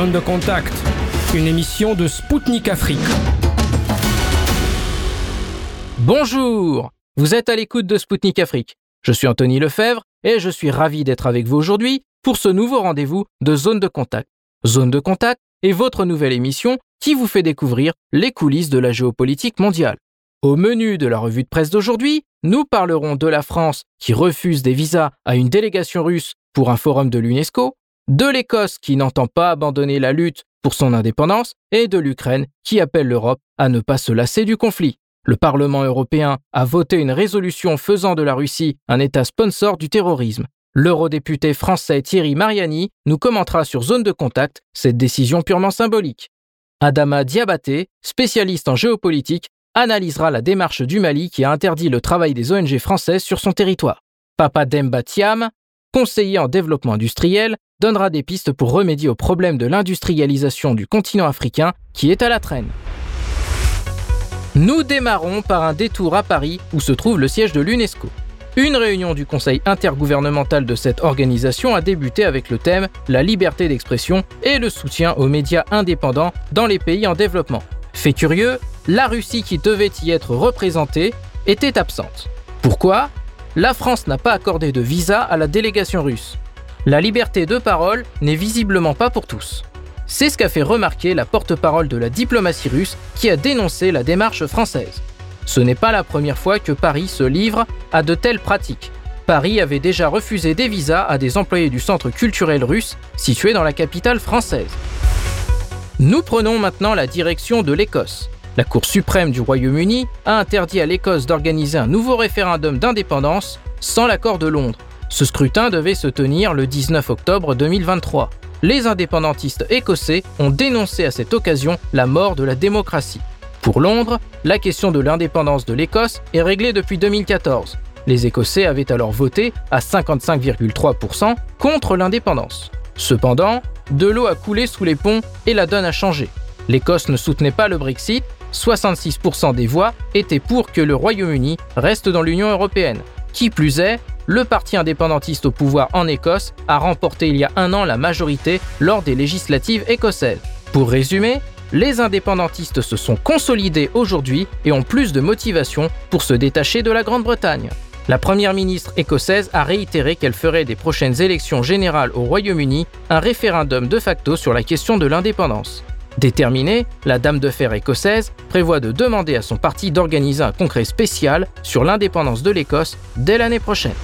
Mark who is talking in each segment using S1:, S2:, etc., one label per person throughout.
S1: Zone de contact, une émission de Spoutnik Afrique.
S2: Bonjour Vous êtes à l'écoute de Spoutnik Afrique. Je suis Anthony Lefebvre et je suis ravi d'être avec vous aujourd'hui pour ce nouveau rendez-vous de Zone de contact. Zone de contact est votre nouvelle émission qui vous fait découvrir les coulisses de la géopolitique mondiale. Au menu de la revue de presse d'aujourd'hui, nous parlerons de la France qui refuse des visas à une délégation russe pour un forum de l'UNESCO, de l'Écosse qui n'entend pas abandonner la lutte pour son indépendance et de l'Ukraine qui appelle l'Europe à ne pas se lasser du conflit. Le Parlement européen a voté une résolution faisant de la Russie un État sponsor du terrorisme. L'eurodéputé français Thierry Mariani nous commentera sur zone de contact cette décision purement symbolique. Adama Diabaté, spécialiste en géopolitique, analysera la démarche du Mali qui a interdit le travail des ONG françaises sur son territoire. Papa Demba Thiam, conseiller en développement industriel, donnera des pistes pour remédier au problème de l'industrialisation du continent africain qui est à la traîne. Nous démarrons par un détour à Paris où se trouve le siège de l'UNESCO. Une réunion du Conseil intergouvernemental de cette organisation a débuté avec le thème La liberté d'expression et le soutien aux médias indépendants dans les pays en développement. Fait curieux, la Russie qui devait y être représentée était absente. Pourquoi? La France n'a pas accordé de visa à la délégation russe. La liberté de parole n'est visiblement pas pour tous. C'est ce qu'a fait remarquer la porte-parole de la diplomatie russe qui a dénoncé la démarche française. Ce n'est pas la première fois que Paris se livre à de telles pratiques. Paris avait déjà refusé des visas à des employés du centre culturel russe situé dans la capitale française. Nous prenons maintenant la direction de l'Écosse. La Cour suprême du Royaume-Uni a interdit à l'Écosse d'organiser un nouveau référendum d'indépendance sans l'accord de Londres. Ce scrutin devait se tenir le 19 octobre 2023. Les indépendantistes écossais ont dénoncé à cette occasion la mort de la démocratie. Pour Londres, la question de l'indépendance de l'Écosse est réglée depuis 2014. Les Écossais avaient alors voté à 55,3% contre l'indépendance. Cependant, de l'eau a coulé sous les ponts et la donne a changé. L'Écosse ne soutenait pas le Brexit, 66% des voix étaient pour que le Royaume-Uni reste dans l'Union européenne. Qui plus est, le parti indépendantiste au pouvoir en Écosse a remporté il y a un an la majorité lors des législatives écossaises. Pour résumer, les indépendantistes se sont consolidés aujourd'hui et ont plus de motivation pour se détacher de la Grande-Bretagne. La première ministre écossaise a réitéré qu'elle ferait des prochaines élections générales au Royaume-Uni un référendum de facto sur la question de l'indépendance. Déterminée, la Dame de Fer écossaise prévoit de demander à son parti d'organiser un congrès spécial sur l'indépendance de l'Écosse dès l'année prochaine.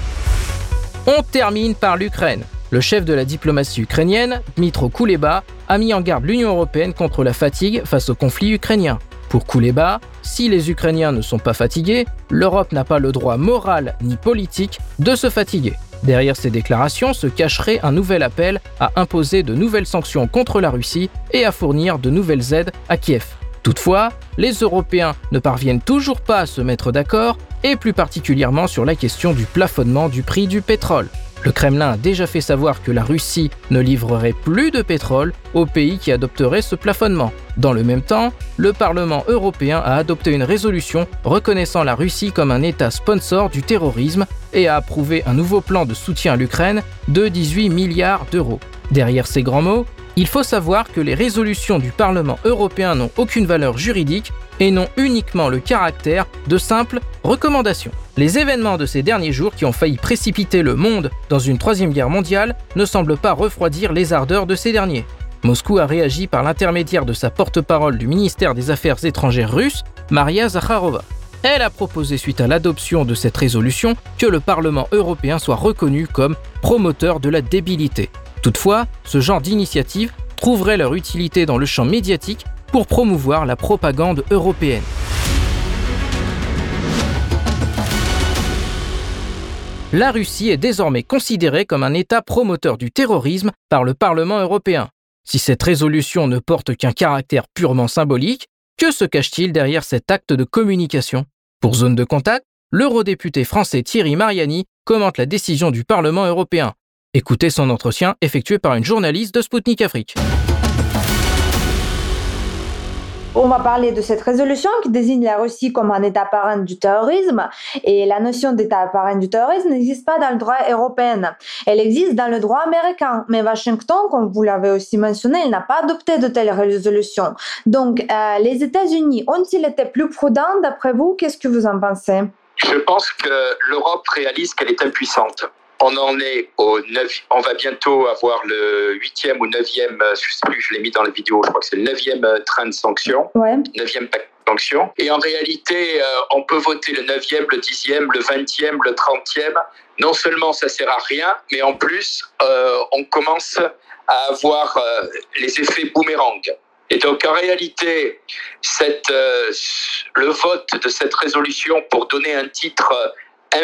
S2: On termine par l'Ukraine. Le chef de la diplomatie ukrainienne, Dmitro Kuleba, a mis en garde l'Union européenne contre la fatigue face au conflit ukrainien. Pour Kuleba, si les Ukrainiens ne sont pas fatigués, l'Europe n'a pas le droit moral ni politique de se fatiguer. Derrière ces déclarations se cacherait un nouvel appel à imposer de nouvelles sanctions contre la Russie et à fournir de nouvelles aides à Kiev. Toutefois, les Européens ne parviennent toujours pas à se mettre d'accord, et plus particulièrement sur la question du plafonnement du prix du pétrole. Le Kremlin a déjà fait savoir que la Russie ne livrerait plus de pétrole aux pays qui adopteraient ce plafonnement. Dans le même temps, le Parlement européen a adopté une résolution reconnaissant la Russie comme un État sponsor du terrorisme et a approuvé un nouveau plan de soutien à l'Ukraine de 18 milliards d'euros. Derrière ces grands mots, il faut savoir que les résolutions du Parlement européen n'ont aucune valeur juridique et n'ont uniquement le caractère de simples recommandations. Les événements de ces derniers jours qui ont failli précipiter le monde dans une troisième guerre mondiale ne semblent pas refroidir les ardeurs de ces derniers. Moscou a réagi par l'intermédiaire de sa porte-parole du ministère des Affaires étrangères russe, Maria Zakharova. Elle a proposé suite à l'adoption de cette résolution que le Parlement européen soit reconnu comme promoteur de la débilité. Toutefois, ce genre d'initiative trouverait leur utilité dans le champ médiatique pour promouvoir la propagande européenne. La Russie est désormais considérée comme un État promoteur du terrorisme par le Parlement européen. Si cette résolution ne porte qu'un caractère purement symbolique, que se cache-t-il derrière cet acte de communication? Pour zone de contact, l'eurodéputé français Thierry Mariani commente la décision du Parlement européen. Écoutez son entretien effectué par une journaliste de Spoutnik Afrique.
S3: On va parler de cette résolution qui désigne la Russie comme un État parrain du terrorisme. Et la notion d'État parrain du terrorisme n'existe pas dans le droit européen. Elle existe dans le droit américain. Mais Washington, comme vous l'avez aussi mentionné, il n'a pas adopté de telles résolutions. Donc, euh, les États-Unis ont-ils été plus prudents d'après vous? Qu'est-ce que vous en pensez?
S4: Je pense que l'Europe réalise qu'elle est impuissante. On en est au 9, on va bientôt avoir le huitième ou neuvième, euh, je sais plus, je l'ai mis dans la vidéo, je crois que c'est le neuvième euh, train de sanctions,
S3: ouais.
S4: neuvième paquet de sanctions. Et en réalité, euh, on peut voter le neuvième, le dixième, le vingtième, le trentième. Non seulement ça sert à rien, mais en plus, euh, on commence à avoir euh, les effets boomerang. Et donc, en réalité, cette, le vote de cette résolution pour donner un titre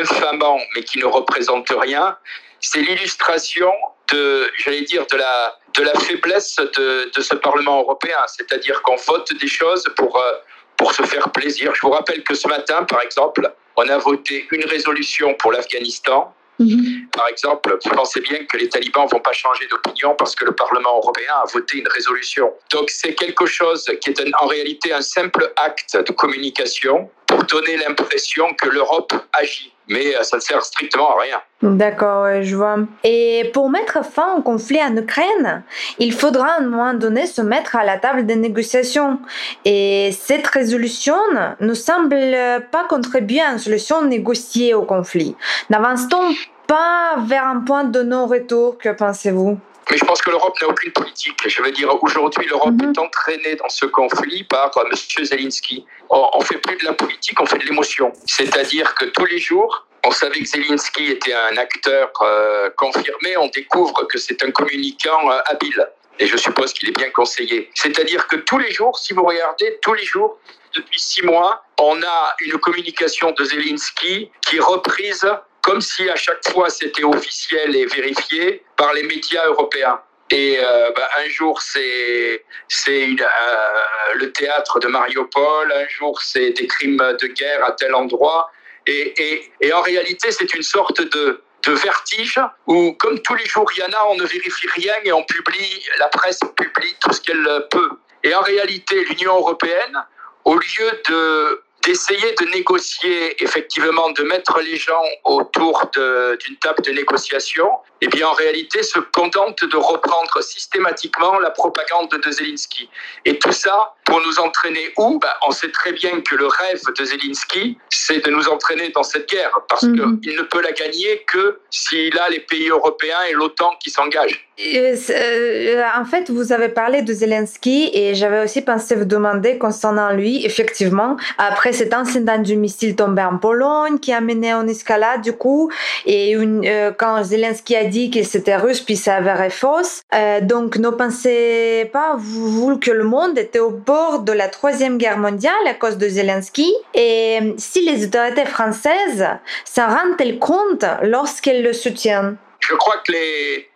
S4: infamant, mais qui ne représente rien, c'est l'illustration de, j'allais dire, de la, de la faiblesse de, de ce Parlement européen. C'est-à-dire qu'on vote des choses pour, euh, pour se faire plaisir. Je vous rappelle que ce matin, par exemple, on a voté une résolution pour l'Afghanistan.
S3: Mhm.
S4: Par exemple, vous pensez bien que les talibans vont pas changer d'opinion parce que le Parlement européen a voté une résolution. Donc c'est quelque chose qui est un- en réalité un simple acte de communication pour donner l'impression que l'Europe agit. Mais euh, ça ne sert strictement à rien.
S3: D'accord, je vois. Et pour mettre fin au conflit en Ukraine, il faudra à un moment donné se mettre à la table des négociations. Et cette résolution ne semble pas contribuer à une solution négociée au conflit. N'avance-t-on pas vers un point de non-retour Que pensez-vous?
S4: Mais je pense que l'Europe n'a aucune politique. Je veux dire, aujourd'hui, l'Europe
S3: Mhm.
S4: est entraînée dans ce conflit par euh, M. Zelensky. On, on fait plus de la politique, on fait de l'émotion. C'est-à-dire que tous les jours, on savait que Zelensky était un acteur euh, confirmé. On découvre que c'est un communicant euh, habile. Et je suppose qu'il est bien conseillé. C'est-à-dire que tous les jours, si vous regardez, tous les jours, depuis six mois, on a une communication de Zelensky qui est reprise comme si à chaque fois c'était officiel et vérifié par les médias européens. Et euh, bah, un jour c'est c'est euh, le théâtre de Mariupol, un jour c'est des crimes de guerre à tel endroit, et, et, et en réalité c'est une sorte de de vertige où comme tous les jours il y en a, on ne vérifie rien et on publie, la presse publie tout ce qu'elle peut. Et en réalité l'Union européenne, au lieu de d'essayer de négocier, effectivement, de mettre les gens autour d'une table de négociation, eh bien, en réalité, se contente de reprendre systématiquement la propagande de Zelensky. Et tout ça pour nous entraîner où? Ben, On sait très bien que le rêve de Zelensky, c'est de nous entraîner dans cette guerre, parce
S3: Mhm.
S4: qu'il ne peut la gagner que s'il a les pays européens et l'OTAN qui s'engagent.
S3: Euh, euh, en fait, vous avez parlé de Zelensky et j'avais aussi pensé vous demander concernant lui, effectivement, après cet incident du missile tombé en Pologne qui a mené en escalade du coup, et une, euh, quand Zelensky a dit que c'était russe puis ça avéré fausse, euh, donc ne pensez pas, vous, que le monde était au bord de la troisième guerre mondiale à cause de Zelensky et euh, si les autorités françaises s'en rendent-elles compte lorsqu'elles le soutiennent?
S4: Je crois que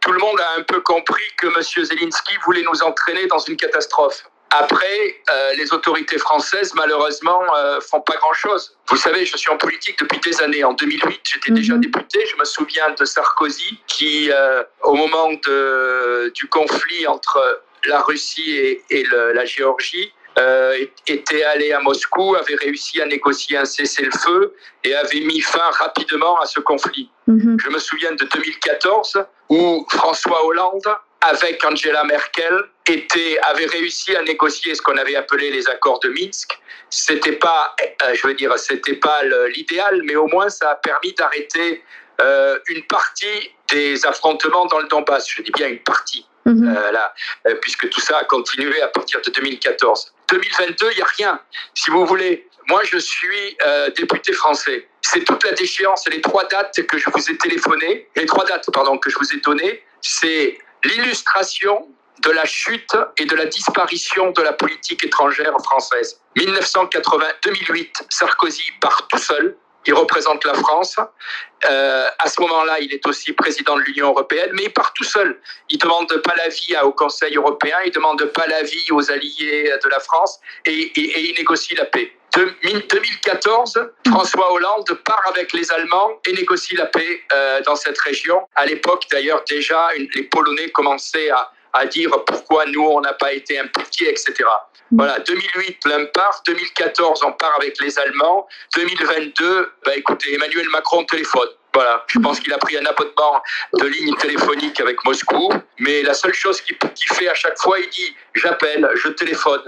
S4: tout le monde a un peu compris que M. Zelensky voulait nous entraîner dans une catastrophe. Après, euh, les autorités françaises, malheureusement, euh, font pas grand-chose. Vous savez, je suis en politique depuis des années. En 2008, j'étais déjà
S3: Mhm.
S4: député. Je me souviens de Sarkozy qui, euh, au moment de, du conflit entre la Russie et, et le- la Géorgie, euh, était allé à Moscou, avait réussi à négocier un cessez-le-feu et avait mis fin rapidement à ce conflit.
S3: Mhm.
S4: Je me souviens de 2014 où François Hollande, avec Angela Merkel, était, avait réussi à négocier ce qu'on avait appelé les accords de Minsk. C'était pas, euh, je veux dire, c'était pas l'idéal, mais au moins ça a permis d'arrêter euh, une partie des affrontements dans le Donbass. Je dis bien une partie
S3: Mhm.
S4: euh, là, puisque tout ça a continué à partir de 2014. 2022, il n'y a rien. Si vous voulez, moi je suis euh, député français. C'est toute la déchéance, les trois dates que je vous ai téléphonées, les trois dates, pardon, que je vous ai données, c'est l'illustration de la chute et de la disparition de la politique étrangère française. 1980, 2008, Sarkozy part tout seul. Il représente la France. Euh, à ce moment-là, il est aussi président de l'Union européenne, mais il part tout seul. Il demande pas l'avis au Conseil européen, il demande pas l'avis aux alliés de la France, et il négocie la paix. De, 2014, François Hollande part avec les Allemands et négocie la paix euh, dans cette région. À l'époque, d'ailleurs, déjà, une, les Polonais commençaient à, à dire pourquoi nous, on n'a pas été impliqués, etc. Voilà, 2008, l'un part. 2014, on part avec les Allemands. 2022, bah, écoutez, Emmanuel Macron téléphone. Voilà, je pense qu'il a pris un abonnement de ligne téléphonique avec Moscou, mais la seule chose qu'il fait à chaque fois, il dit j'appelle, je téléphone.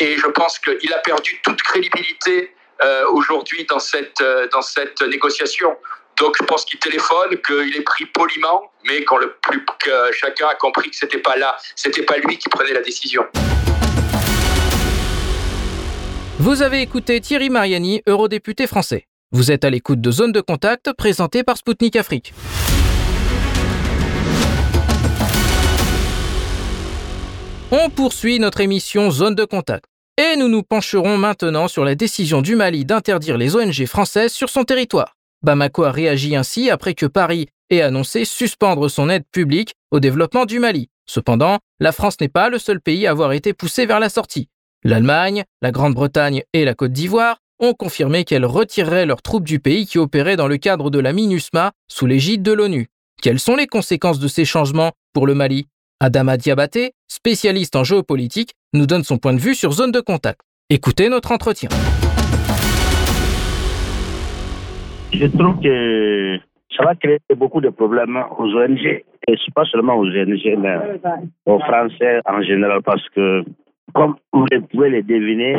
S4: Et je pense qu'il a perdu toute crédibilité euh, aujourd'hui dans cette, euh, dans cette négociation. Donc je pense qu'il téléphone, qu'il est pris poliment, mais qu'on le plus, que chacun a compris que c'était pas là, c'était pas lui qui prenait la décision.
S2: Vous avez écouté Thierry Mariani, eurodéputé français. Vous êtes à l'écoute de Zone de Contact présentée par Spoutnik Afrique. On poursuit notre émission Zone de Contact. Et nous nous pencherons maintenant sur la décision du Mali d'interdire les ONG françaises sur son territoire. Bamako a réagi ainsi après que Paris ait annoncé suspendre son aide publique au développement du Mali. Cependant, la France n'est pas le seul pays à avoir été poussé vers la sortie. L'Allemagne, la Grande-Bretagne et la Côte d'Ivoire ont confirmé qu'elles retireraient leurs troupes du pays qui opéraient dans le cadre de la MINUSMA sous l'égide de l'ONU. Quelles sont les conséquences de ces changements pour le Mali? Adama Diabaté, spécialiste en géopolitique, nous donne son point de vue sur zone de contact. Écoutez notre entretien.
S5: Je trouve que ça va créer beaucoup de problèmes aux ONG. Et pas seulement aux ONG, mais aux Français en général, parce que, comme vous pouvez le deviner,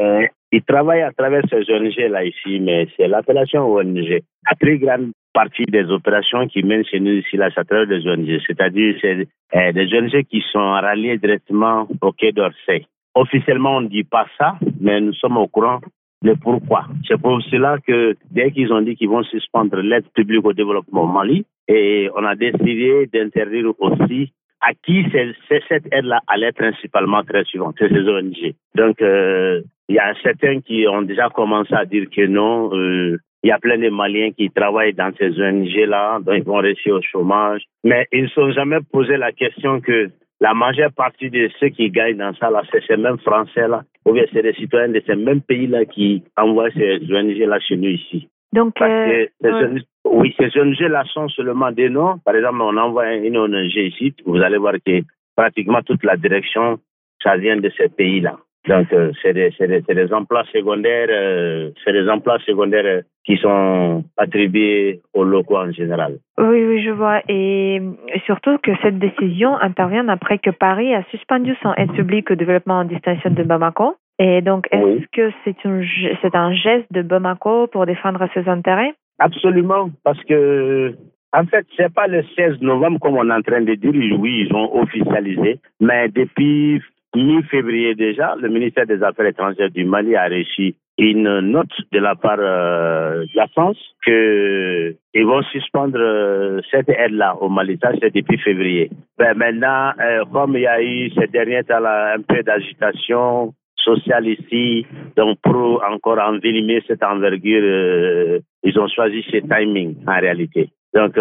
S5: euh, ils travaillent à travers ces ONG-là ici, mais c'est l'appellation ONG. La très grande partie des opérations qui mènent chez nous ici, là, c'est à travers des ONG. C'est-à-dire, c'est euh, des ONG qui sont ralliées directement au Quai d'Orsay. Officiellement, on ne dit pas ça, mais nous sommes au courant de pourquoi. C'est pour cela que dès qu'ils ont dit qu'ils vont suspendre l'aide publique au développement au Mali, et on a décidé d'interdire aussi à qui cette aide-là allait principalement très souvent, c'est ces ONG. Donc, euh, il y a certains qui ont déjà commencé à dire que non. Euh, il y a plein de Maliens qui travaillent dans ces ONG-là, donc ils vont rester au chômage. Mais ils ne se sont jamais posé la question que la majeure partie de ceux qui gagnent dans ça, là, c'est ces mêmes Français-là, ou bien c'est des citoyens de ces mêmes pays-là qui envoient ces ONG-là chez nous ici.
S6: Donc, euh,
S5: oui, ces ONG-là sont seulement des noms. Par exemple, on envoie une ONG ici, vous allez voir que pratiquement toute la direction, ça vient de ces pays-là. Donc, euh, c'est des, des, des, emplois secondaires, euh, c'est des emplois secondaires qui sont attribués aux locaux en général.
S6: Oui, oui, je vois. Et surtout que cette décision intervient après que Paris a suspendu son aide publique au développement en distinction de Bamako. Et donc, est-ce que c'est c'est un geste de Bamako pour défendre ses intérêts?
S5: Absolument, parce que en fait, c'est pas le 16 novembre comme on est en train de dire. Oui, ils ont officialisé, mais depuis mi-février déjà, le ministère des Affaires étrangères du Mali a reçu une note de la part euh, de la France que ils vont suspendre euh, cette aide-là au Mali. Ça, c'est depuis février. Ben, maintenant, euh, comme il y a eu ces derniers temps un peu d'agitation sociale ici, donc pour encore envenimer cette envergure, ils ont choisi ce timing en réalité. Donc,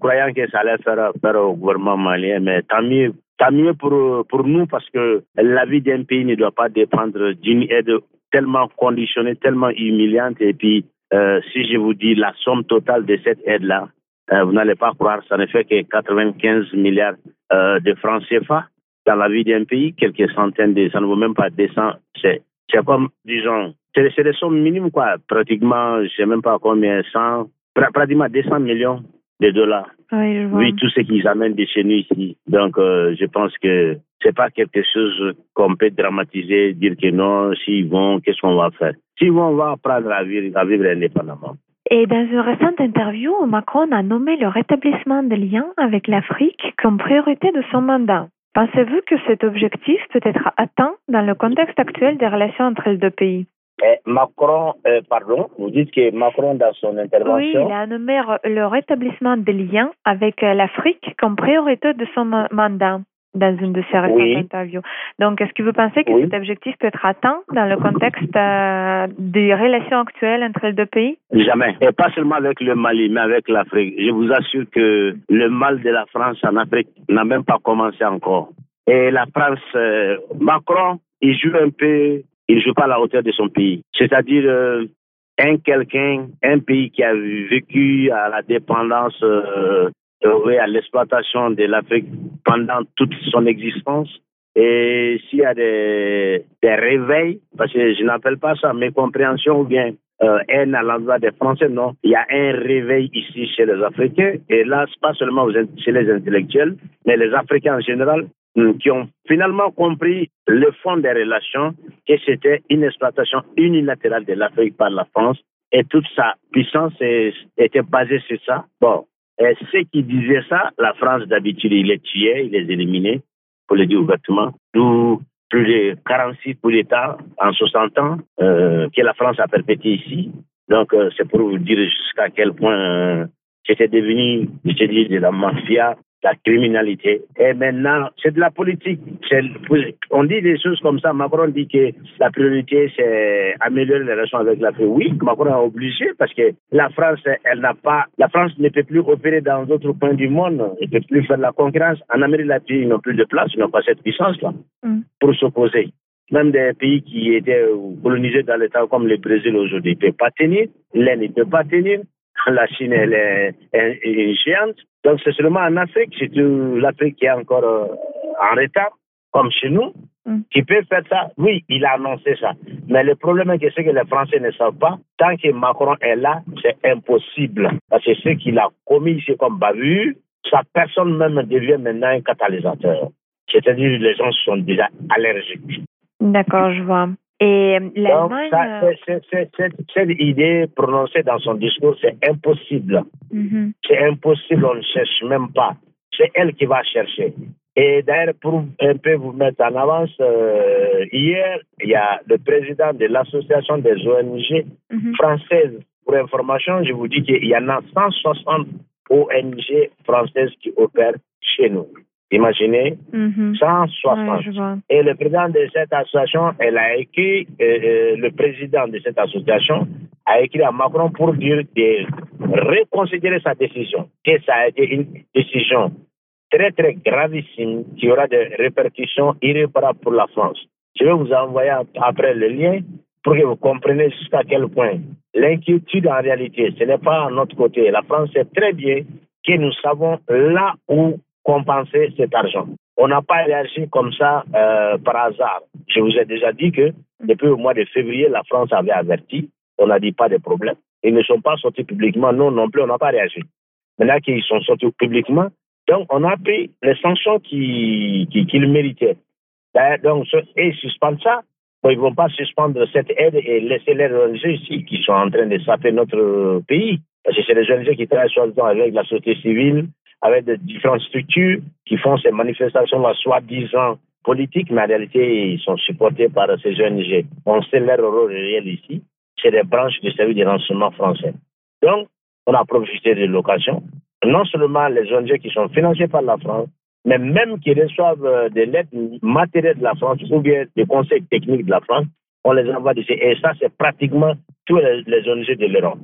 S5: croyant que ça allait faire, faire au gouvernement malien, mais tant mieux Tant mieux pour, pour nous parce que la vie d'un pays ne doit pas dépendre d'une aide tellement conditionnée, tellement humiliante. Et puis, euh, si je vous dis la somme totale de cette aide-là, euh, vous n'allez pas croire, ça ne fait que 95 milliards euh, de francs CFA dans la vie d'un pays, quelques centaines de, ça ne vaut même pas 200. C'est, c'est comme, disons, c'est, des sommes minimes, quoi. Pratiquement, je ne sais même pas combien, 100, pratiquement 200 millions de dollars. Oui, tout ce qu'ils amènent de chez nous ici. Donc, euh, je pense que c'est pas quelque chose qu'on peut dramatiser, dire que non, s'ils vont, qu'est-ce qu'on va faire? S'ils vont, on va apprendre à vivre, à vivre indépendamment.
S6: Et dans une récente interview, Macron a nommé le rétablissement des liens avec l'Afrique comme priorité de son mandat. Pensez-vous que cet objectif peut être atteint dans le contexte actuel des relations entre les deux pays?
S5: Eh, Macron, euh, pardon, vous dites que Macron, dans son intervention.
S6: Oui, il a nommé le rétablissement des liens avec l'Afrique comme priorité de son mandat dans une de ses récentes interviews. Donc, est-ce que vous pensez que cet objectif peut être atteint dans le contexte euh, des relations actuelles entre les deux pays?
S5: Jamais. Et pas seulement avec le Mali, mais avec l'Afrique. Je vous assure que le mal de la France en Afrique n'a même pas commencé encore. Et la France, Macron, il joue un peu il ne joue pas à la hauteur de son pays. C'est-à-dire euh, un quelqu'un, un pays qui a vécu à la dépendance euh, à l'exploitation de l'Afrique pendant toute son existence. Et s'il y a des, des réveils, parce que je n'appelle pas ça mécompréhension ou bien euh, haine à l'endroit des Français, non. Il y a un réveil ici chez les Africains, et là, pas seulement chez les intellectuels, mais les Africains en général, hum, qui ont finalement compris le fond des relations, que c'était une exploitation unilatérale de l'Afrique par la France, et toute sa puissance était basée sur ça. Bon, et ceux qui disaient ça, la France d'habitude, il les tuait, il les éliminait pour le dire ouvertement. D'où plus de 46 coups d'État en 60 ans euh, que la France a perpétué ici. Donc, euh, c'est pour vous dire jusqu'à quel point euh, c'était devenu, je dis, de la mafia la criminalité. Et maintenant, c'est de la politique. On dit des choses comme ça. Macron dit que la priorité, c'est améliorer les relations avec l'Afrique. Oui, Macron est obligé parce que la France, elle n'a pas, la France ne peut plus opérer dans d'autres coins du monde. Elle ne peut plus faire la concurrence. En Amérique latine, ils n'ont plus de place, ils n'ont pas cette puissance-là mm. pour s'opposer. Même des pays qui étaient colonisés dans l'État comme le Brésil aujourd'hui ne peuvent pas tenir. L'Inde ne peut pas tenir. La Chine, elle est géante. Donc c'est seulement en Afrique, c'est l'Afrique qui est encore euh, en retard, comme chez nous, mm. qui peut faire ça. Oui, il a annoncé ça. Mais le problème est que que les Français ne savent pas, tant que Macron est là, c'est impossible. Parce que ce qu'il a commis c'est comme bavure, sa personne même devient maintenant un catalyseur. C'est-à-dire les gens sont déjà allergiques.
S6: D'accord, je vois. Et euh, l'Allemagne.
S5: Euh, cette idée prononcée dans son discours, c'est impossible. Mm-hmm. C'est impossible, on ne cherche même pas. C'est elle qui va chercher. Et d'ailleurs, pour un peu vous mettre en avance, euh, hier, il y a le président de l'association des ONG mm-hmm. françaises. Pour information, je vous dis qu'il y en a 160 ONG françaises qui opèrent chez nous. Imaginez, 160. Mhm. et le président de cette association, elle a écrit, euh, euh, le président de cette association a écrit à Macron pour dire de reconsidérer sa décision, que ça a été une décision très, très gravissime qui aura des répercussions irréparables pour la France. Je vais vous envoyer après le lien pour que vous compreniez jusqu'à quel point l'inquiétude en réalité, ce n'est pas à notre côté. La France sait très bien que nous savons là où compenser cet argent. On n'a pas réagi comme ça euh, par hasard. Je vous ai déjà dit que depuis le mois de février, la France avait averti. On n'a dit pas de problème. Ils ne sont pas sortis publiquement. Non, non plus, on n'a pas réagi. Maintenant qu'ils sont sortis publiquement, donc on a pris les sanctions qu'ils qui, méritaient. Donc, et suspendre ça, ils ne vont pas suspendre cette aide et laisser les ONG ici qui sont en train de saper notre pays. Parce que c'est les ONG qui travaillent soi-disant avec la société civile, avec de différentes structures qui font ces manifestations-là, soi-disant politiques, mais en réalité, ils sont supportés par ces ONG. On sait leur rôle réel ici. C'est des branches du service de renseignement français. Donc, on a profité de l'occasion. Non seulement les ONG qui sont financées par la France, mais même qui reçoivent euh, de l'aide matérielle de la France ou bien des conseils techniques de la France, on les envoie d'ici. Et ça, c'est pratiquement tous les ONG de l'Europe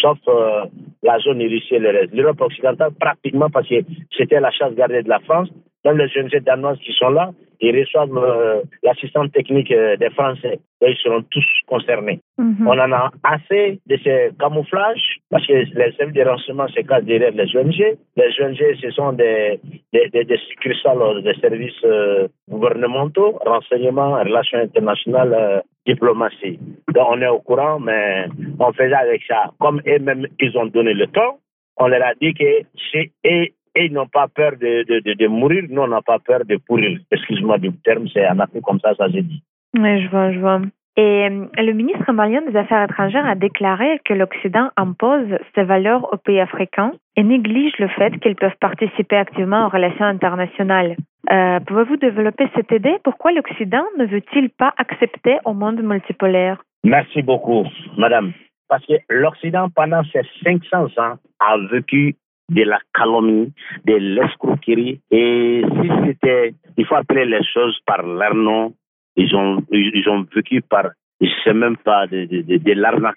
S5: sauf euh, la zone et le reste. L'Europe occidentale, pratiquement, parce que c'était la chasse gardée de la France, même les jeunes danoises qui sont là, ils reçoivent euh, l'assistance technique euh, des Français. ils seront tous concernés. Mhm. On en a assez de ces camouflages parce que les services de renseignement se cachent derrière les ONG. Les ONG, ce sont des, des, des, des des services euh, gouvernementaux, renseignement, relations internationales, diplomatie. Donc on est au courant, mais on faisait avec ça. Comme eux-mêmes, ils ont donné le temps, on leur a dit que c'est et ils n'ont pas peur de, de, de, mourir, nous on n'a pas peur de pourrir. Excuse-moi du terme, c'est en Afrique comme ça, ça se dit.
S6: Oui, je vois, je vois. Et euh, le ministre malien des Affaires étrangères a déclaré que l'Occident impose ses valeurs aux pays africains et néglige le fait qu'ils peuvent participer activement aux relations internationales. Euh, Pouvez-vous développer cette idée? Pourquoi l'Occident ne veut-il pas accepter au monde multipolaire?
S5: Merci beaucoup, madame. Parce que l'Occident, pendant ces 500 ans, a vécu de la calomnie, de l'escroquerie. Et si c'était, il faut appeler les choses par leur nom, ils ont, ils ont vécu par, je sais même pas, de, de, de, l'arnaque.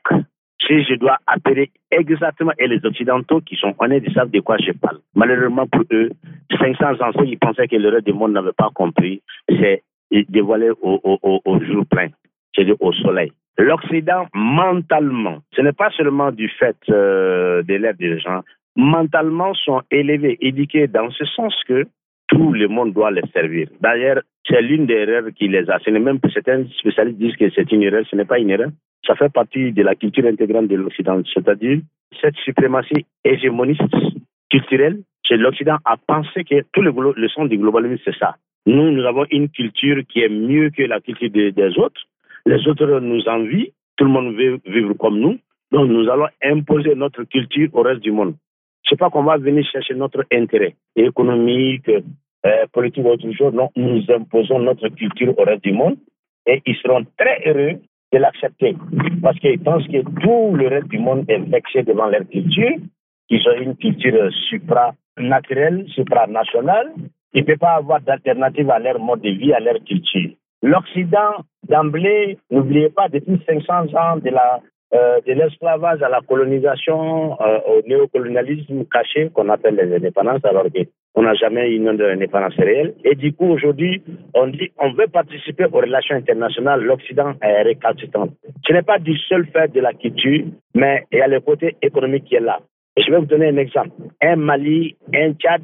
S5: Si je dois appeler exactement, et les Occidentaux qui sont honnêtes, ils savent de quoi je parle. Malheureusement pour eux, 500 ans, ils pensaient que le reste du monde n'avait pas compris. C'est dévoilé au, au, au, jour plein, c'est-à-dire au soleil. L'Occident, mentalement, ce n'est pas seulement du fait euh, de l'aide des gens, mentalement sont élevés, éduqués dans ce sens que tout le monde doit les servir. D'ailleurs, c'est l'une des erreurs qui les a. Ce n'est même certains spécialistes disent que c'est une erreur, ce n'est pas une erreur. Ça fait partie de la culture intégrante de l'Occident, c'est-à-dire cette suprématie hégémoniste culturelle. C'est l'Occident a pensé que tout le, le son du globalisme, c'est ça. Nous, nous avons une culture qui est mieux que la culture des, autres. Les autres nous envient. Tout le monde veut vivre comme nous. Donc, nous allons imposer notre culture au reste du monde. Sais pas qu'on va venir chercher notre intérêt économique, euh, politique ou autre chose. Non, nous imposons notre culture au reste du monde et ils seront très heureux de l'accepter parce qu'ils pensent que tout le reste du monde est vexé devant leur culture, qu'ils ont une culture supranaturelle, supranationale. Il ne peut pas avoir d'alternative à leur mode de vie, à leur culture. L'Occident, d'emblée, n'oubliez pas, depuis 500 ans de la euh, de l'esclavage à la colonisation, euh, au néocolonialisme caché qu'on appelle les indépendances, alors qu'on n'a jamais eu une indépendance réelle. Et du coup, aujourd'hui, on dit on veut participer aux relations internationales, l'Occident est récalcitrant. Ce n'est pas du seul fait de la culture, mais il y a le côté économique qui est là. Je vais vous donner un exemple. Un Mali, un Tchad,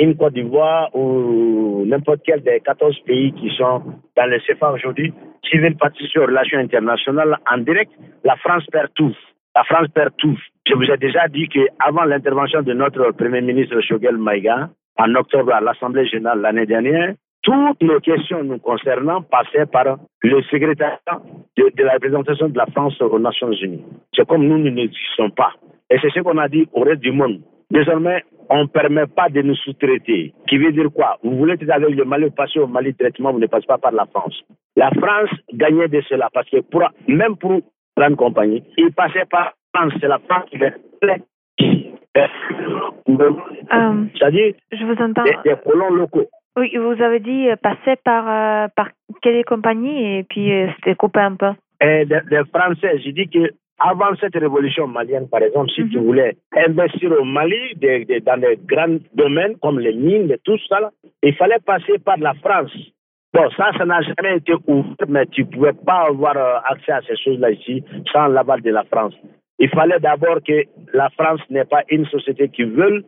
S5: une Côte d'Ivoire ou n'importe quel des 14 pays qui sont dans le CFA aujourd'hui, s'ils veulent participer aux relations internationales en direct, la France perd tout. La France perd tout. Je vous ai déjà dit qu'avant l'intervention de notre Premier ministre Shogel Maïga, en octobre à l'Assemblée générale l'année dernière, toutes nos questions nous concernant passaient par le secrétaire de, la représentation de la France aux Nations Unies. C'est comme nous, nous n'existons pas. Et c'est ce qu'on a dit au reste du monde. Désormais, on ne permet pas de nous sous-traiter. Qui veut dire quoi? Vous voulez être avec le Mali, passer au Mali traitement, vous ne passez pas par la France. La France gagnait de cela parce que pour, même pour grande compagnie, il passait par. C'est la France qui
S6: euh, C'est-à-dire je vous entends.
S5: Des, colons locaux.
S6: Oui, vous avez dit euh, passer par, euh, par quelle compagnie et puis c'était coupé un peu.
S5: des, des Français. J'ai dit que avant cette révolution malienne, par exemple, si tu mhm. voulais investir au Mali dans des grands domaines comme les mines et tout ça, il fallait passer par la France. Bon, ça, ça n'a jamais été ouvert, mais tu ne pouvais pas avoir euh, accès à ces choses-là ici sans l'aval de la France. Il fallait d'abord que la France n'ait pas une société qui veut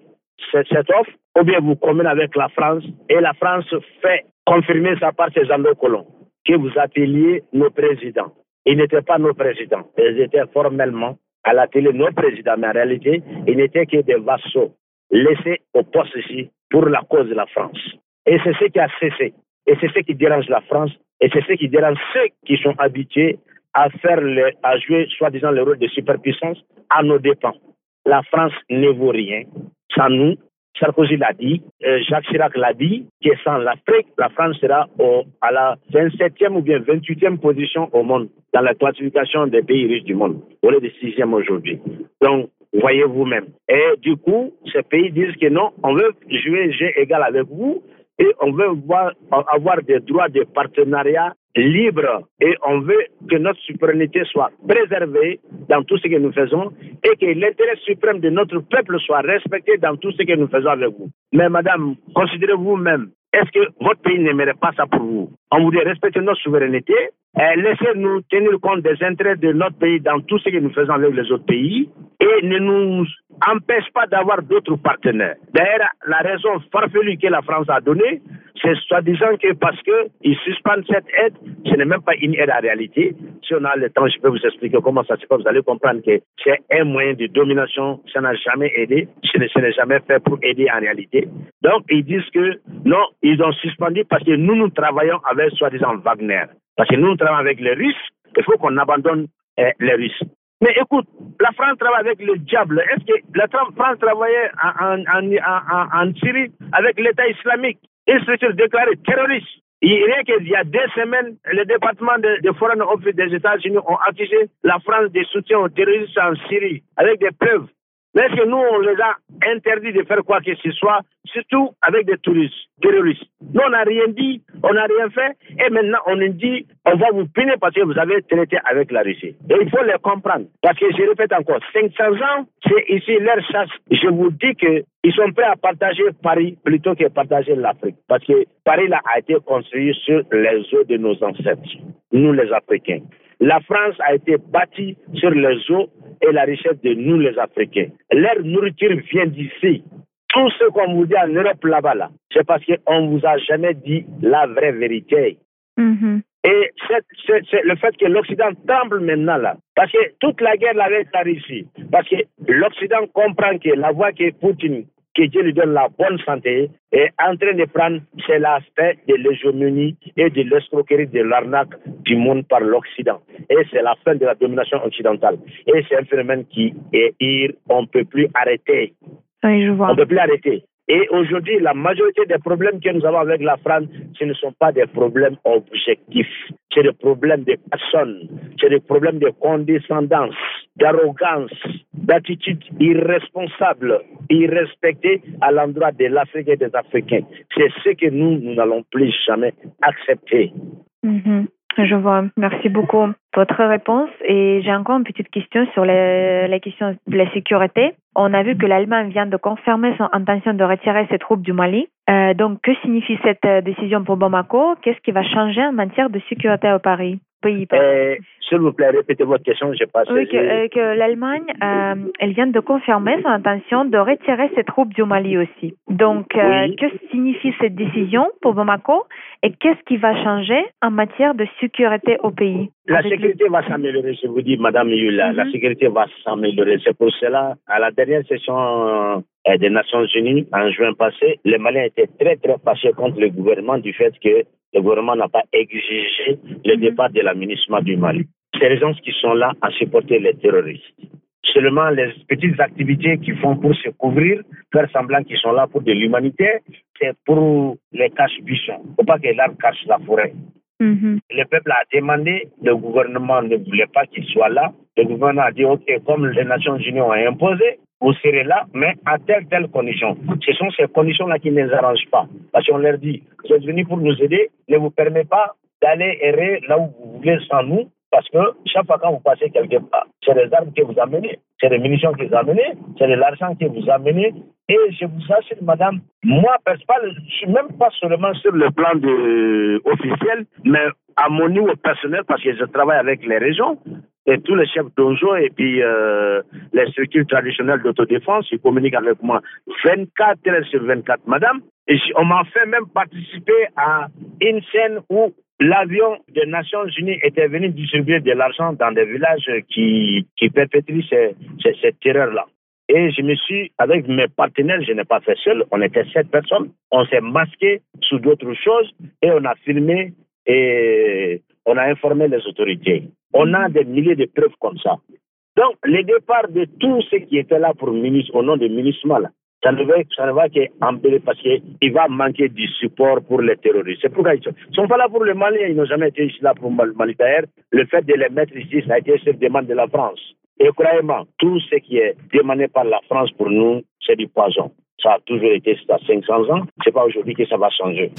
S5: cette, offre, ou bien vous combinez avec la France, et la France fait confirmer ça par ses colons, que vous appeliez nos présidents. Ils n'étaient pas nos présidents. Ils étaient formellement à la télé nos présidents, mais en réalité, ils n'étaient que des vassaux laissés au poste ici pour la cause de la France. Et c'est ce qui a cessé. Et c'est ce qui dérange la France. Et c'est ce qui dérange ceux qui sont habitués à jouer soi-disant le rôle de superpuissance à nos dépens. La France ne vaut rien sans nous. Sarkozy l'a dit, euh, Jacques Chirac l'a dit, que sans l'Afrique, la France sera à la 27e ou bien 28e position au monde dans la classification des pays riches du monde, au lieu de 6e aujourd'hui. Donc, voyez vous-même. Et du coup, ces pays disent que non, on veut jouer jeu égal avec vous et on veut voir, avoir des droits de partenariat libre et on veut que notre souveraineté soit préservée dans tout ce que nous faisons et que l'intérêt suprême de notre peuple soit respecté dans tout ce que nous faisons avec vous. Mais madame, considérez-vous même est-ce que votre pays n'aimerait pas ça pour vous? On voudrait respecter notre souveraineté, et laisser nous tenir compte des intérêts de notre pays dans tout ce que nous faisons avec les autres pays et ne nous empêche pas d'avoir d'autres partenaires. D'ailleurs, la raison farfelue que la France a donnée, c'est soi-disant que parce qu'ils suspendent cette aide, ce n'est même pas une aide en réalité. Si on a le temps, je peux vous expliquer comment ça se passe. Vous allez comprendre que c'est un moyen de domination. Ça n'a jamais aidé. Ce n'est jamais fait pour aider en réalité. Donc, ils disent que non, ils ont suspendu parce que nous, nous travaillons avec soi-disant Wagner. Parce que nous, nous travaillons avec les Russes. Il faut qu'on abandonne eh, les Russes. Mais écoute, la France travaille avec le diable. Est-ce que la France travaillait en, Syrie avec l'État islamique, une structure déclarée terroriste Rien qu'il y a deux semaines, le département de, de Foreign Office des États-Unis ont accusé la France de soutien aux terroristes en Syrie avec des preuves. Mais est-ce que nous, on les a interdits de faire quoi que ce soit, surtout avec des touristes, terroristes Nous, on n'a rien dit, on n'a rien fait, et maintenant, on nous dit, on va vous punir parce que vous avez traité avec la Russie. Et il faut les comprendre. Parce que je répète encore, 500 ans, c'est ici leur chasse. Je vous dis qu'ils sont prêts à partager Paris plutôt que partager l'Afrique. Parce que Paris a été construit sur les eaux de nos ancêtres, nous les Africains. La France a été bâtie sur les eaux et la richesse de nous les Africains. Leur nourriture vient d'ici. Tout ce qu'on vous dit en Europe là-bas, là, c'est parce qu'on ne vous a jamais dit la vraie vérité.
S6: Mhm.
S5: Et c'est le fait que l'Occident tremble maintenant là, parce que toute la guerre avec la Russie, parce que l'Occident comprend que la voie que Poutine, que Dieu lui donne la bonne santé, est en train de prendre, c'est l'aspect de l'hégémonie et de l'escroquerie de l'arnaque du monde par l'Occident. Et c'est la fin de la domination occidentale. Et c'est un phénomène qui est on ne peut plus arrêter.
S6: Oui, je vois.
S5: On ne peut plus arrêter. Et aujourd'hui, la majorité des problèmes que nous avons avec la France, ce ne sont pas des problèmes objectifs. C'est des problèmes de personnes. C'est des problèmes de condescendance, d'arrogance, d'attitude irresponsable, irrespectée à l'endroit de l'Afrique et des Africains. C'est ce que nous, nous n'allons plus jamais accepter.
S6: Mhm. Je vois. Merci beaucoup pour votre réponse. Et j'ai encore une petite question sur les questions de la sécurité. On a vu que l'Allemagne vient de confirmer son intention de retirer ses troupes du Mali. Euh, donc, que signifie cette euh, décision pour Bamako? Qu'est-ce qui va changer en matière de sécurité au Paris? Pays
S5: Euh, S'il vous plaît, répétez votre question, je pas
S6: Oui, que, euh, que l'Allemagne, euh, elle vient de confirmer son intention de retirer ses troupes du Mali aussi. Donc,
S5: Oui.
S6: que signifie cette décision pour Bamako et qu'est-ce qui va changer en matière de sécurité au pays
S5: La sécurité va s'améliorer, je vous dis, Madame Yula. La
S6: Mhm.
S5: sécurité va s'améliorer. C'est pour cela, à la dernière session des Nations Unies, en juin passé, les Maliens étaient très, très fâchés contre le gouvernement du fait que le gouvernement n'a pas exigé le
S6: Mhm.
S5: départ de la MINUSMA du Mali. C'est les gens qui sont là à supporter les terroristes. Seulement les petites activités qu'ils font pour se couvrir, faire semblant qu'ils sont là pour de l'humanité, c'est pour les cache-buissons. Il ne faut pas que l'arbre cache la forêt.
S6: Mhm.
S5: Le peuple a demandé, le gouvernement ne voulait pas qu'il soit là. Le gouvernement a dit, OK, comme les Nations Unies ont imposé, vous serez là, mais à telle, telle condition. Ce sont ces conditions-là qui ne les arrangent pas. Parce qu'on leur dit, vous êtes venus pour nous aider, ne vous permet pas d'aller errer là où vous voulez sans nous, parce que chaque fois quand vous passez quelque part, c'est des armes que vous amenez, c'est des munitions que vous amenez, c'est de l'argent que vous amenez. Et je vous assure, madame, moi, je suis même pas seulement sur le plan de, officiel, mais à mon niveau personnel, parce que je travaille avec les régions, et tous les chefs d'onjo et puis euh, les structures traditionnelles d'autodéfense, ils communiquent avec moi 24 heures sur 24, madame. Et on m'a fait même participer à une scène où l'avion des Nations Unies était venu distribuer de l'argent dans des villages qui, qui perpétuent ces, ces- cette terreur-là. Et je me suis, avec mes partenaires, je n'ai pas fait seul, on était sept personnes, on s'est masqué sous d'autres choses et on a filmé et on a informé les autorités. On a des milliers de preuves comme ça. Donc, le départ de tous ceux qui étaient là pour MINUS, au nom de MINUSMA, là, ça ne va, ça va qu'empirer parce qu'il va manquer du support pour les terroristes. C'est pourquoi ils sont, ils sont pas là pour le Mali, ils n'ont jamais été ici là pour le Mali. D'ailleurs, le fait de les mettre ici, ça a été sur demande de la France. Et croyez-moi, tout ce qui est demandé par la France pour nous, c'est du poison. Ça a toujours été ça 500 ans. C'est pas aujourd'hui que ça va changer.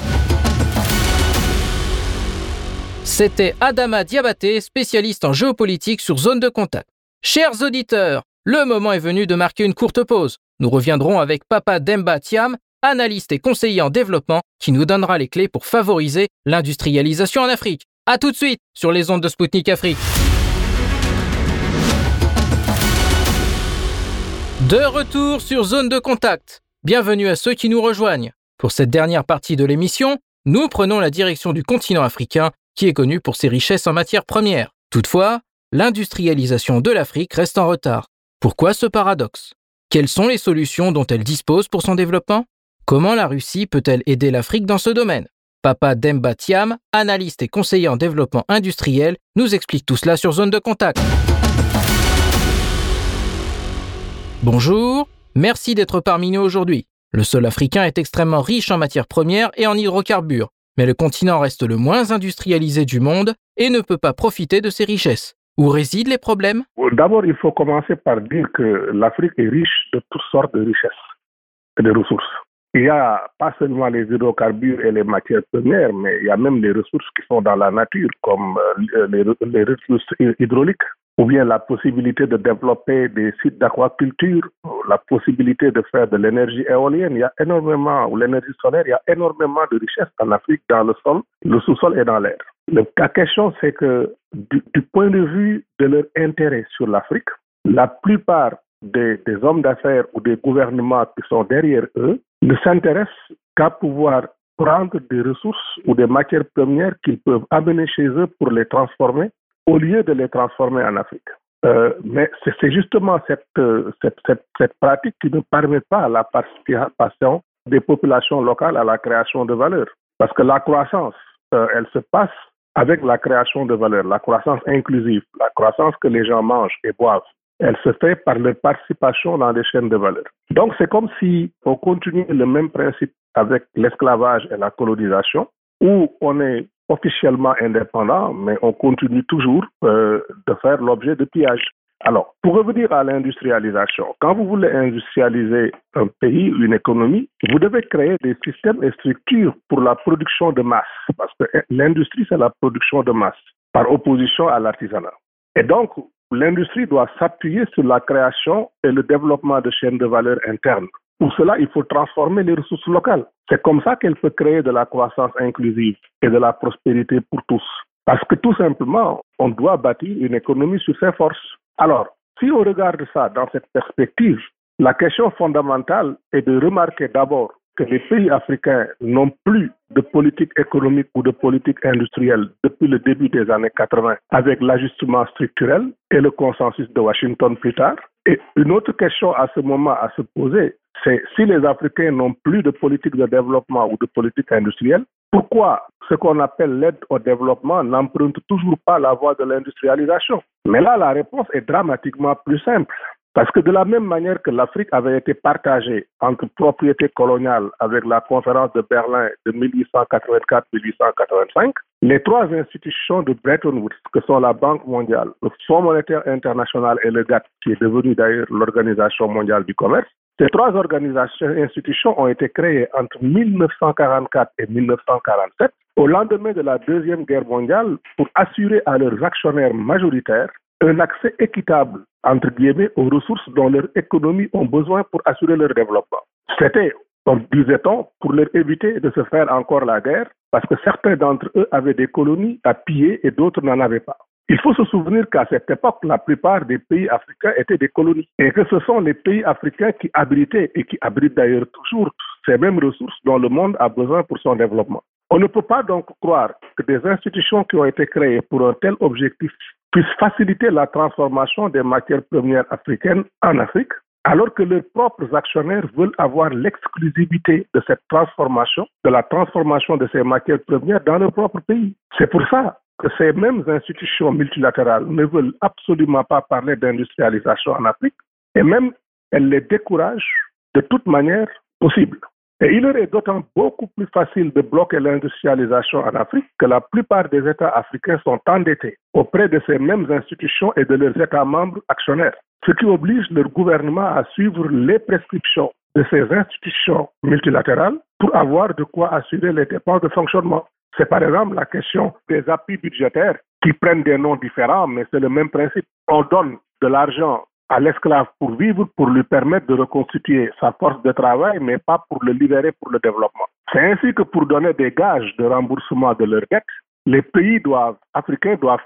S2: C'était Adama Diabaté, spécialiste en géopolitique sur zone de contact. Chers auditeurs, le moment est venu de marquer une courte pause. Nous reviendrons avec Papa Demba Thiam, analyste et conseiller en développement, qui nous donnera les clés pour favoriser l'industrialisation en Afrique. A tout de suite sur les ondes de Spoutnik Afrique. De retour sur Zone de Contact. Bienvenue à ceux qui nous rejoignent. Pour cette dernière partie de l'émission, nous prenons la direction du continent africain qui est connu pour ses richesses en matières premières. Toutefois, l'industrialisation de l'Afrique reste en retard. Pourquoi ce paradoxe? Quelles sont les solutions dont elle dispose pour son développement? Comment la Russie peut-elle aider l'Afrique dans ce domaine? Papa Demba Thiam, analyste et conseiller en développement industriel, nous explique tout cela sur Zone de Contact. Bonjour, merci d'être parmi nous aujourd'hui. Le sol africain est extrêmement riche en matières premières et en hydrocarbures, mais le continent reste le moins industrialisé du monde et ne peut pas profiter de ses richesses. Où résident les problèmes
S7: D'abord, il faut commencer par dire que l'Afrique est riche de toutes sortes de richesses et de ressources. Il y a pas seulement les hydrocarbures et les matières premières, mais il y a même les ressources qui sont dans la nature, comme euh, les ressources hydrauliques, ou bien la possibilité de développer des sites d'aquaculture, la possibilité de faire de l'énergie éolienne. Il y a énormément, ou l'énergie solaire, il y a énormément de richesses en Afrique dans le sol, le sous-sol et dans l'air. La question, c'est que du, point de vue de leur intérêt sur l'Afrique, la plupart des hommes d'affaires ou des gouvernements qui sont derrière eux ne s'intéressent qu'à pouvoir prendre des ressources ou des matières premières qu'ils peuvent amener chez eux pour les transformer au lieu de les transformer en Afrique. Euh, mais c'est justement cette, euh, cette, cette, pratique qui ne permet pas la participation des populations locales à la création de valeur. Parce que la croissance, euh, elle se passe avec la création de valeur, la croissance inclusive, la croissance que les gens mangent et boivent. Elle se fait par leur participation dans les chaînes de valeur. Donc c'est comme si on continue le même principe avec l'esclavage et la colonisation, où on est officiellement indépendant, mais on continue toujours euh, de faire l'objet de pillages. Alors, pour revenir à l'industrialisation, quand vous voulez industrialiser un pays, une économie, vous devez créer des systèmes et structures pour la production de masse, parce que l'industrie, c'est la production de masse, par opposition à l'artisanat. Et donc, l'industrie doit s'appuyer sur la création et le développement de chaînes de valeur internes. Pour cela, il faut transformer les ressources locales. C'est comme ça qu'elle peut créer de la croissance inclusive et de la prospérité pour tous. Parce que tout simplement, on doit bâtir une économie sur ses forces. Alors, si on regarde ça dans cette perspective, la question fondamentale est de remarquer d'abord que les pays africains n'ont plus de politique économique ou de politique industrielle depuis le début des années 80 avec l'ajustement structurel et le consensus de Washington plus tard. Et une autre question à ce moment à se poser, c'est si les Africains n'ont plus de politique de développement ou de politique industrielle, pourquoi ce qu'on appelle l'aide au développement n'emprunte toujours pas la voie de l'industrialisation? Mais là, la réponse est dramatiquement plus simple. Parce que de la même manière que l'Afrique avait été partagée entre propriété coloniale avec la conférence de Berlin de 1884-1885, les trois institutions de Bretton Woods, que sont la Banque mondiale, le Fonds monétaire international et le GATT, qui est devenu d'ailleurs l'Organisation mondiale du commerce, ces trois organisations et institutions ont été créées entre 1944 et 1947 au lendemain de la Deuxième Guerre mondiale pour assurer à leurs actionnaires majoritaires un accès équitable, entre guillemets, aux ressources dont leurs économies ont besoin pour assurer leur développement. C'était, disait-on, pour leur éviter de se faire encore la guerre, parce que certains d'entre eux avaient des colonies à piller et d'autres n'en avaient pas. Il faut se souvenir qu'à cette époque, la plupart des pays africains étaient des colonies et que ce sont les pays africains qui abritaient et qui abritent d'ailleurs toujours ces mêmes ressources dont le monde a besoin pour son développement. On ne peut pas donc croire que des institutions qui ont été créées pour un tel objectif puissent faciliter la transformation des matières premières africaines en Afrique, alors que leurs propres actionnaires veulent avoir l'exclusivité de cette transformation, de la transformation de ces matières premières dans leur propre pays. C'est pour ça que ces mêmes institutions multilatérales ne veulent absolument pas parler d'industrialisation en Afrique et même elles les découragent de toute manière possible. Et il est d'autant beaucoup plus facile de bloquer l'industrialisation en Afrique que la plupart des États africains sont endettés auprès de ces mêmes institutions et de leurs États membres actionnaires, ce qui oblige leur gouvernement à suivre les prescriptions de ces institutions multilatérales pour avoir de quoi assurer les dépenses de fonctionnement. C'est par exemple la question des appuis budgétaires qui prennent des noms différents, mais c'est le même principe. On donne de l'argent à l'esclave pour vivre, pour lui permettre de reconstituer sa force de travail, mais pas pour le libérer pour le développement. C'est ainsi que pour donner des gages de remboursement de leurs dettes, les pays africains doivent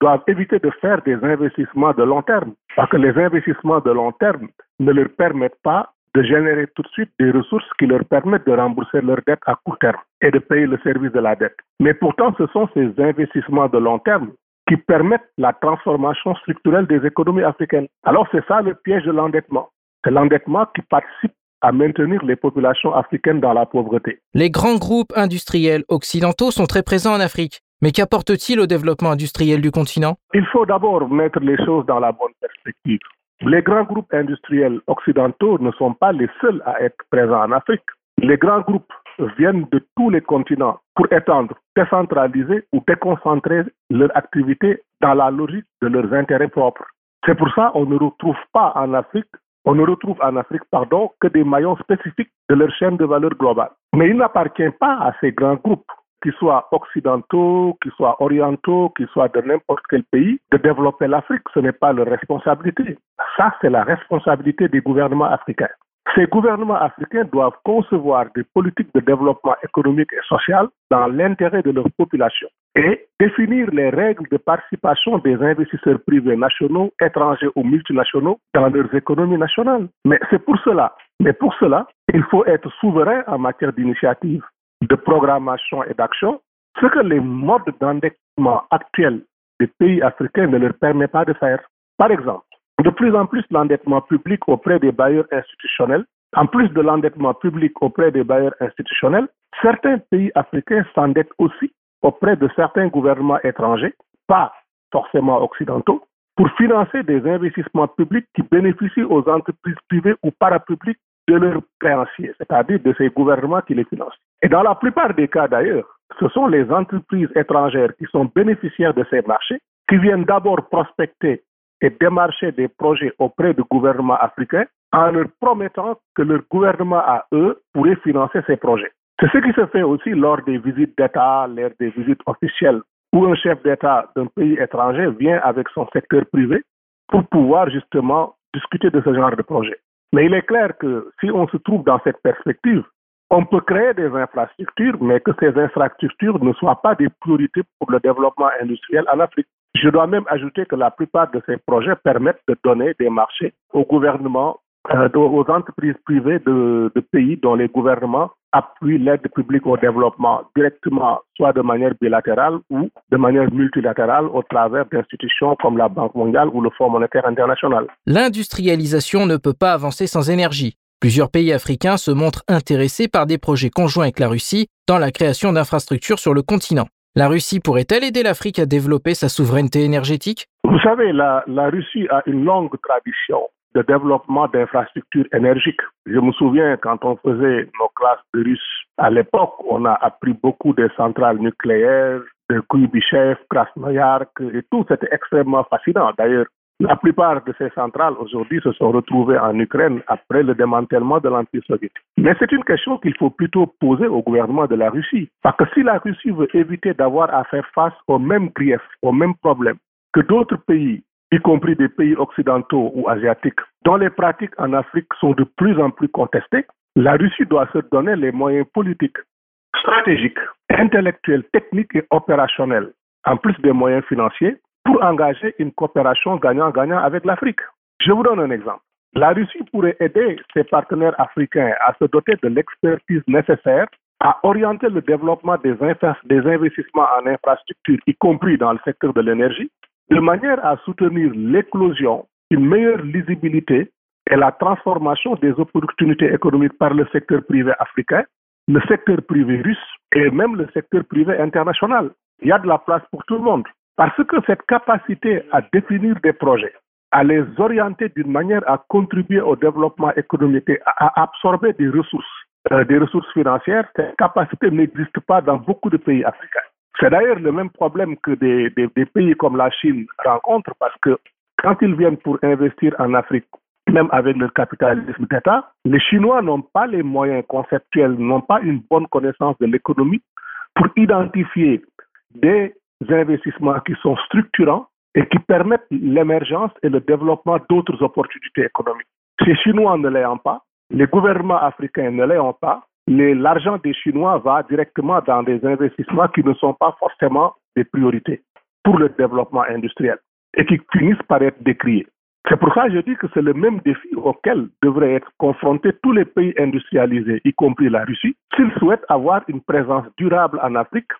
S7: doivent éviter de faire des investissements de long terme, parce que les investissements de long terme ne leur permettent pas de générer tout de suite des ressources qui leur permettent de rembourser leurs dettes à court terme et de payer le service de la dette. Mais pourtant, ce sont ces investissements de long terme qui permettent la transformation structurelle des économies africaines. Alors c'est ça le piège de l'endettement. C'est l'endettement qui participe à maintenir les populations africaines dans la pauvreté.
S2: Les grands groupes industriels occidentaux sont très présents en Afrique. Mais qu'apportent-ils au développement industriel du continent?
S7: Il faut d'abord mettre les choses dans la bonne perspective. Les grands groupes industriels occidentaux ne sont pas les seuls à être présents en Afrique. Les grands groupes viennent de tous les continents pour étendre, décentraliser ou déconcentrer leur activité dans la logique de leurs intérêts propres. C'est pour ça qu'on ne retrouve pas en Afrique, on ne retrouve en Afrique, pardon, que des maillons spécifiques de leur chaîne de valeur globale. Mais il n'appartient pas à ces grands groupes qu'ils soient occidentaux, qu'ils soient orientaux, qu'ils soient de n'importe quel pays, de développer l'Afrique. Ce n'est pas leur responsabilité. Ça, c'est la responsabilité des gouvernements africains. Ces gouvernements africains doivent concevoir des politiques de développement économique et social dans l'intérêt de leur population et définir les règles de participation des investisseurs privés nationaux, étrangers ou multinationaux dans leurs économies nationales. Mais c'est pour cela, mais pour cela, il faut être souverain en matière d'initiative, de programmation et d'action, ce que les modes d'endettement actuels des pays africains ne leur permettent pas de faire. Par exemple, de plus en plus l'endettement public auprès des bailleurs institutionnels, en plus de l'endettement public auprès des bailleurs institutionnels, certains pays africains s'endettent aussi auprès de certains gouvernements étrangers, pas forcément occidentaux, pour financer des investissements publics qui bénéficient aux entreprises privées ou parapubliques de leurs créanciers, c'est-à-dire de ces gouvernements qui les financent. Et dans la plupart des cas d'ailleurs, ce sont les entreprises étrangères qui sont bénéficiaires de ces marchés qui viennent d'abord prospecter et démarcher des projets auprès du gouvernement africain en leur promettant que leur gouvernement à eux pourrait financer ces projets. C'est ce qui se fait aussi lors des visites d'État, lors des visites officielles, où un chef d'État d'un pays étranger vient avec son secteur privé pour pouvoir justement discuter de ce genre de projet. Mais il est clair que si on se trouve dans cette perspective, on peut créer des infrastructures, mais que ces infrastructures ne soient pas des priorités pour le développement industriel en Afrique. Je dois même ajouter que la plupart de ces projets permettent de donner des marchés au gouvernement, euh, aux entreprises privées de, de, pays dont les gouvernements appuient l'aide publique au développement directement, soit de manière bilatérale ou de manière multilatérale au travers d'institutions comme la Banque mondiale ou le Fonds monétaire international.
S2: L'industrialisation ne peut pas avancer sans énergie. Plusieurs pays africains se montrent intéressés par des projets conjoints avec la Russie dans la création d'infrastructures sur le continent. La Russie pourrait-elle aider l'Afrique à développer sa souveraineté énergétique?
S7: Vous savez, la, Russie a une longue tradition de développement d'infrastructures énergiques. Je me souviens quand on faisait nos classes de russe à l'époque, on a appris beaucoup des centrales nucléaires, de Kuibychev, Krasnoyarsk et tout. C'était extrêmement fascinant. D'ailleurs, la plupart de ces centrales aujourd'hui se sont retrouvées en Ukraine après le démantèlement de l'Empire soviétique. Mais c'est une question qu'il faut plutôt poser au gouvernement de la Russie. Parce que si la Russie veut éviter d'avoir à faire face aux mêmes griefs, aux mêmes problèmes que d'autres pays, y compris des pays occidentaux ou asiatiques, dont les pratiques en Afrique sont de plus en plus contestées, la Russie doit se donner les moyens politiques, stratégiques, intellectuels, techniques et opérationnels, en plus des moyens financiers, pour engager une coopération gagnant-gagnant avec l'Afrique. Je vous donne un exemple. La Russie pourrait aider ses partenaires africains à se doter de l'expertise nécessaire à orienter le développement des, investissements en infrastructures, y compris dans le secteur de l'énergie, de manière à soutenir l'éclosion, une meilleure lisibilité et la transformation des opportunités économiques par le secteur privé africain, le secteur privé russe et même le secteur privé international. Il y a de la place pour tout le monde. Parce que cette capacité à définir des projets, à les orienter d'une manière à contribuer au développement économique à absorber des ressources, euh, des ressources financières, cette capacité n'existe pas dans beaucoup de pays africains. C'est d'ailleurs le même problème que des, des, pays comme la Chine rencontrent parce que quand ils viennent pour investir en Afrique, même avec le capitalisme d'État, les Chinois n'ont pas les moyens conceptuels, n'ont pas une bonne connaissance de l'économie pour identifier des investissements qui sont structurants et qui permettent l'émergence et le développement d'autres opportunités économiques. Ces Chinois ne l'ayant pas, les gouvernements africains ne l'ayant pas, l'argent des Chinois va directement dans des investissements qui ne sont pas forcément des priorités pour le développement industriel et qui finissent par être décriés. C'est pour ça que je dis que c'est le même défi auquel devraient être confrontés tous les pays industrialisés, y compris la Russie, s'ils souhaitent avoir une présence durable en Afrique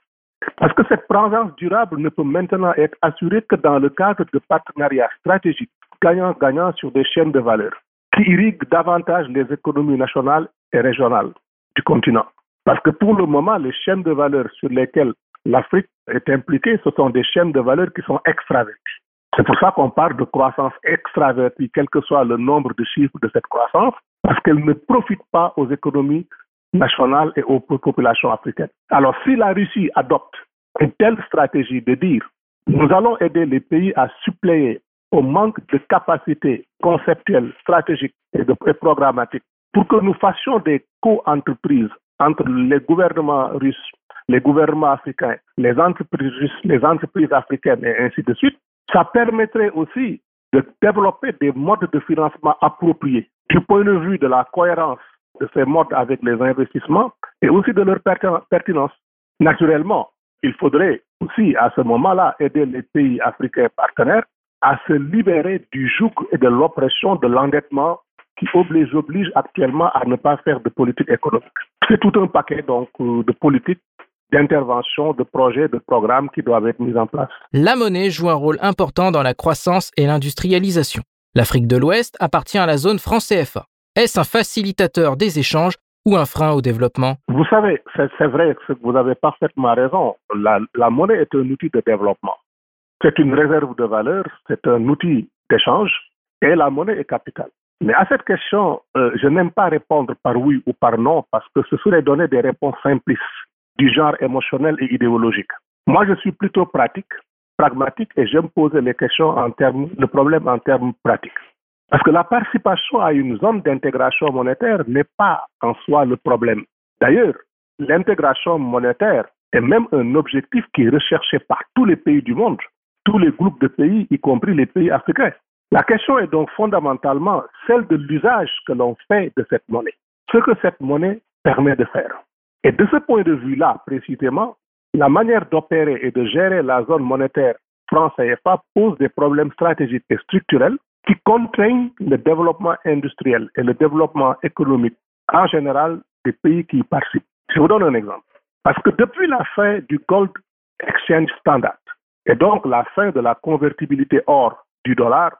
S7: parce que cette présence durable ne peut maintenant être assurée que dans le cadre de partenariats stratégiques gagnant-gagnant sur des chaînes de valeur qui irriguent davantage les économies nationales et régionales du continent. Parce que pour le moment, les chaînes de valeur sur lesquelles l'Afrique est impliquée, ce sont des chaînes de valeur qui sont extraverties. C'est pour ça qu'on parle de croissance extravertie, quel que soit le nombre de chiffres de cette croissance, parce qu'elle ne profite pas aux économies nationales et aux populations africaines. Alors si la Russie adopte une telle stratégie de dire nous allons aider les pays à suppléer au manque de capacités conceptuelles, stratégiques et, de, et programmatiques pour que nous fassions des co-entreprises entre les gouvernements russes, les gouvernements africains, les entreprises russes, les entreprises africaines et ainsi de suite, ça permettrait aussi de développer des modes de financement appropriés, du point de vue de la cohérence de ces modes avec les investissements et aussi de leur pertinence. Naturellement, il faudrait aussi à ce moment-là aider les pays africains partenaires à se libérer du joug et de l'oppression de l'endettement qui oblige, oblige actuellement à ne pas faire de politique économique. C'est tout un paquet donc euh, de politiques d'intervention, de projets, de programmes qui doivent être mis en place.
S2: La monnaie joue un rôle important dans la croissance et l'industrialisation. L'Afrique de l'Ouest appartient à la zone franc CFA. Est-ce un facilitateur des échanges ou un frein au développement?
S7: Vous savez, c'est vrai que vous avez parfaitement raison. La, monnaie est un outil de développement. C'est une réserve de valeur, c'est un outil d'échange et la monnaie est capitale. Mais à cette question, euh, je n'aime pas répondre par oui ou par non parce que ce serait donner des réponses simplistes du genre émotionnel et idéologique. Moi, je suis plutôt pratique, pragmatique et j'aime poser les questions en termes, le problème en termes pratiques. Parce que la participation à une zone d'intégration monétaire n'est pas en soi le problème. D'ailleurs, l'intégration monétaire est même un objectif qui est recherché par tous les pays du monde, tous les groupes de pays, y compris les pays africains. La question est donc fondamentalement celle de l'usage que l'on fait de cette monnaie, ce que cette monnaie permet de faire. Et de ce point de vue-là, précisément, la manière d'opérer et de gérer la zone monétaire France-CFA pose des problèmes stratégiques et structurels qui contraignent le développement industriel et le développement économique en général des pays qui y participent. Je vous donne un exemple. Parce que depuis la fin du Gold Exchange Standard, et donc la fin de la convertibilité or du dollar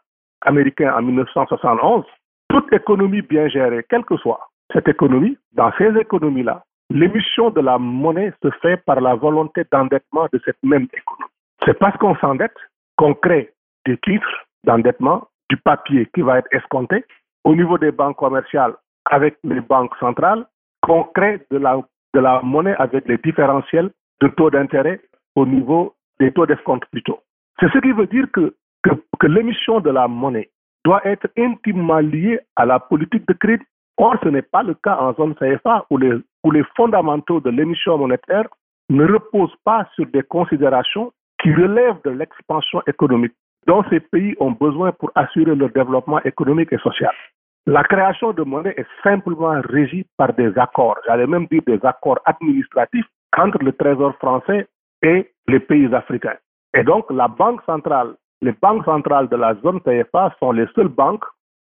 S7: américain en 1971, toute économie bien gérée, quelle que soit cette économie, dans ces économies-là, l'émission de la monnaie se fait par la volonté d'endettement de cette même économie. C'est parce qu'on s'endette qu'on crée des titres d'endettement, du papier qui va être escompté au niveau des banques commerciales avec les banques centrales, qu'on crée de la, de la monnaie avec les différentiels de taux d'intérêt au niveau des taux d'escompte plutôt. C'est ce qui veut dire que que, l'émission de la monnaie doit être intimement liée à la politique de crédit. Or, ce n'est pas le cas en zone CFA où les, où les fondamentaux de l'émission monétaire ne reposent pas sur des considérations qui relèvent de l'expansion économique dont ces pays ont besoin pour assurer leur développement économique et social. La création de monnaie est simplement régie par des accords, j'allais même dire des accords administratifs entre le Trésor français et les pays africains. Et donc, la Banque centrale les banques centrales de la zone CFA sont les seules banques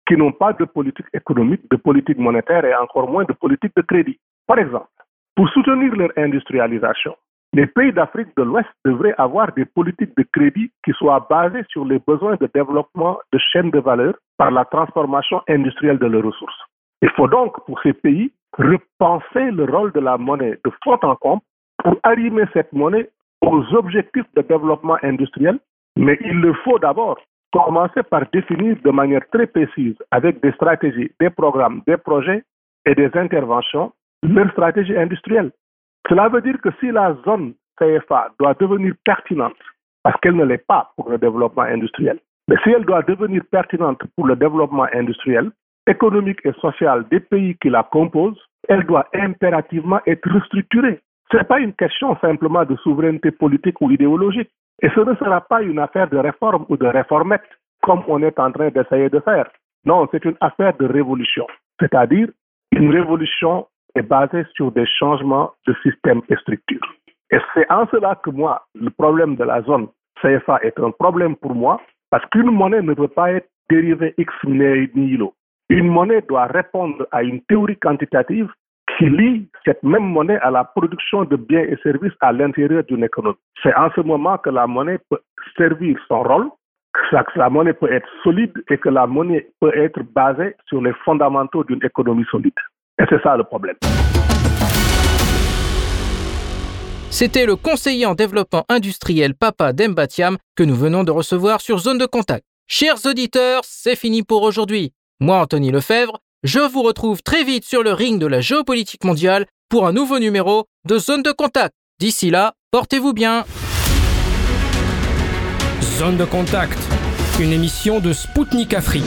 S7: qui n'ont pas de politique économique, de politique monétaire et encore moins de politique de crédit. Par exemple, pour soutenir leur industrialisation, les pays d'Afrique de l'Ouest devraient avoir des politiques de crédit qui soient basées sur les besoins de développement de chaînes de valeur par la transformation industrielle de leurs ressources. Il faut donc, pour ces pays, repenser le rôle de la monnaie de fond en comble pour arrimer cette monnaie aux objectifs de développement industriel mais il le faut d'abord commencer par définir de manière très précise, avec des stratégies, des programmes, des projets et des interventions, leur stratégie industrielle. Cela veut dire que si la zone CFA doit devenir pertinente, parce qu'elle ne l'est pas pour le développement industriel, mais si elle doit devenir pertinente pour le développement industriel, économique et social des pays qui la composent, elle doit impérativement être restructurée. Ce n'est pas une question simplement de souveraineté politique ou idéologique. Et ce ne sera pas une affaire de réforme ou de réformette, comme on est en train d'essayer de faire. Non, c'est une affaire de révolution. C'est-à-dire, une révolution est basée sur des changements de système et structure. Et c'est en cela que moi, le problème de la zone CFA est un problème pour moi, parce qu'une monnaie ne peut pas être dérivée X nihilo. Une monnaie doit répondre à une théorie quantitative qui lie cette même monnaie à la production de biens et services à l'intérieur d'une économie. C'est en ce moment que la monnaie peut servir son rôle, que la monnaie peut être solide et que la monnaie peut être basée sur les fondamentaux d'une économie solide. Et c'est ça le problème.
S2: C'était le conseiller en développement industriel Papa Dembatiam que nous venons de recevoir sur Zone de Contact. Chers auditeurs, c'est fini pour aujourd'hui. Moi, Anthony Lefebvre, je vous retrouve très vite sur le ring de la géopolitique mondiale pour un nouveau numéro de Zone de Contact. D'ici là, portez-vous bien.
S1: Zone de Contact, une émission de Spoutnik Afrique.